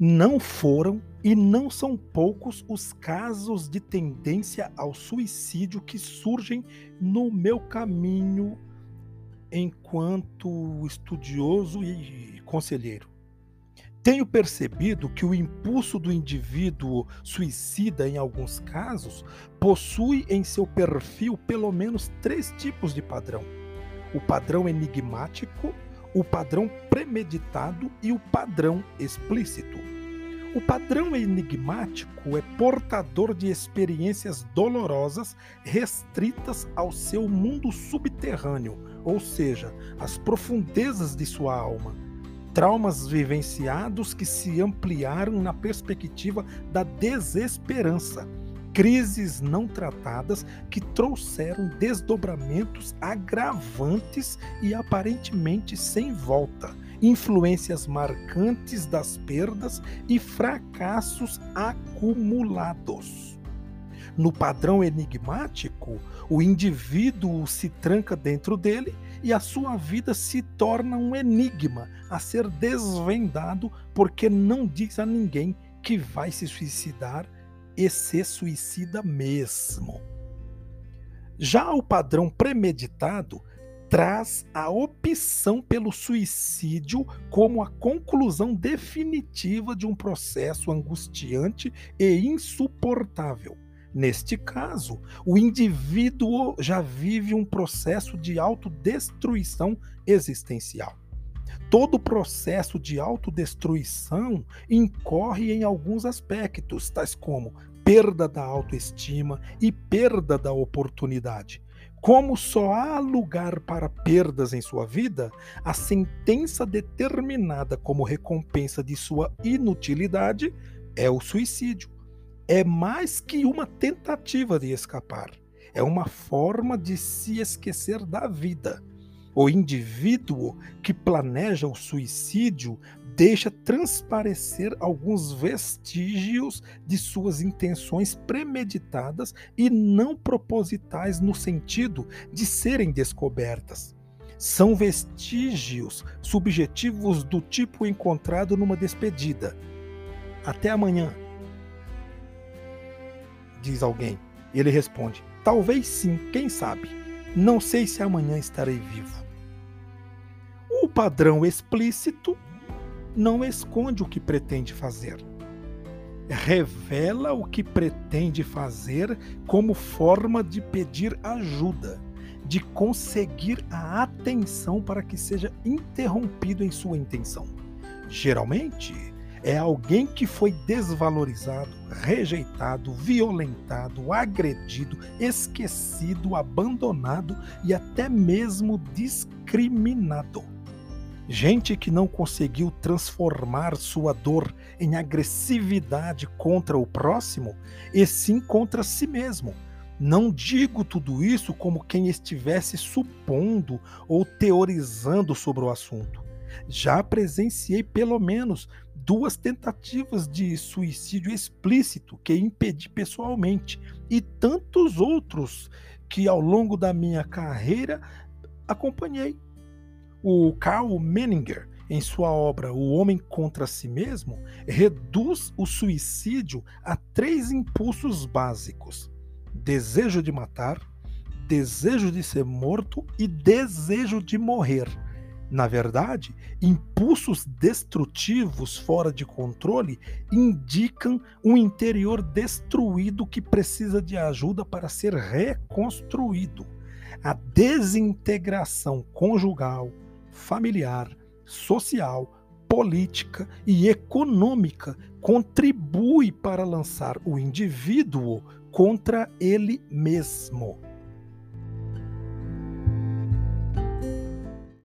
Não foram e não são poucos os casos de tendência ao suicídio que surgem no meu caminho enquanto estudioso e conselheiro. Tenho percebido que o impulso do indivíduo suicida, em alguns casos, possui em seu perfil pelo menos três tipos de padrão: o padrão enigmático, o padrão premeditado e o padrão explícito. O padrão enigmático é portador de experiências dolorosas restritas ao seu mundo subterrâneo, ou seja, às profundezas de sua alma. Traumas vivenciados que se ampliaram na perspectiva da desesperança. Crises não tratadas que trouxeram desdobramentos agravantes e aparentemente sem volta influências marcantes das perdas e fracassos acumulados. No padrão enigmático, o indivíduo se tranca dentro dele e a sua vida se torna um enigma a ser desvendado porque não diz a ninguém que vai se suicidar e se suicida mesmo. Já o padrão premeditado traz a opção pelo suicídio como a conclusão definitiva de um processo angustiante e insuportável. Neste caso, o indivíduo já vive um processo de autodestruição existencial. Todo processo de autodestruição incorre em alguns aspectos, tais como perda da autoestima e perda da oportunidade. Como só há lugar para perdas em sua vida, a sentença determinada como recompensa de sua inutilidade é o suicídio. É mais que uma tentativa de escapar, é uma forma de se esquecer da vida. O indivíduo que planeja o suicídio deixa transparecer alguns vestígios de suas intenções premeditadas e não propositais no sentido de serem descobertas. São vestígios subjetivos do tipo encontrado numa despedida. Até amanhã, diz alguém. Ele responde: Talvez sim, quem sabe. Não sei se amanhã estarei vivo. Padrão explícito não esconde o que pretende fazer. Revela o que pretende fazer como forma de pedir ajuda, de conseguir a atenção para que seja interrompido em sua intenção. Geralmente, é alguém que foi desvalorizado, rejeitado, violentado, agredido, esquecido, abandonado e até mesmo discriminado. Gente que não conseguiu transformar sua dor em agressividade contra o próximo, e sim contra si mesmo. Não digo tudo isso como quem estivesse supondo ou teorizando sobre o assunto. Já presenciei pelo menos duas tentativas de suicídio explícito que impedi pessoalmente e tantos outros que ao longo da minha carreira acompanhei o Karl Menninger, em sua obra O Homem contra Si Mesmo, reduz o suicídio a três impulsos básicos: desejo de matar, desejo de ser morto e desejo de morrer. Na verdade, impulsos destrutivos fora de controle indicam um interior destruído que precisa de ajuda para ser reconstruído. A desintegração conjugal, familiar, social, política e econômica contribui para lançar o indivíduo contra ele mesmo.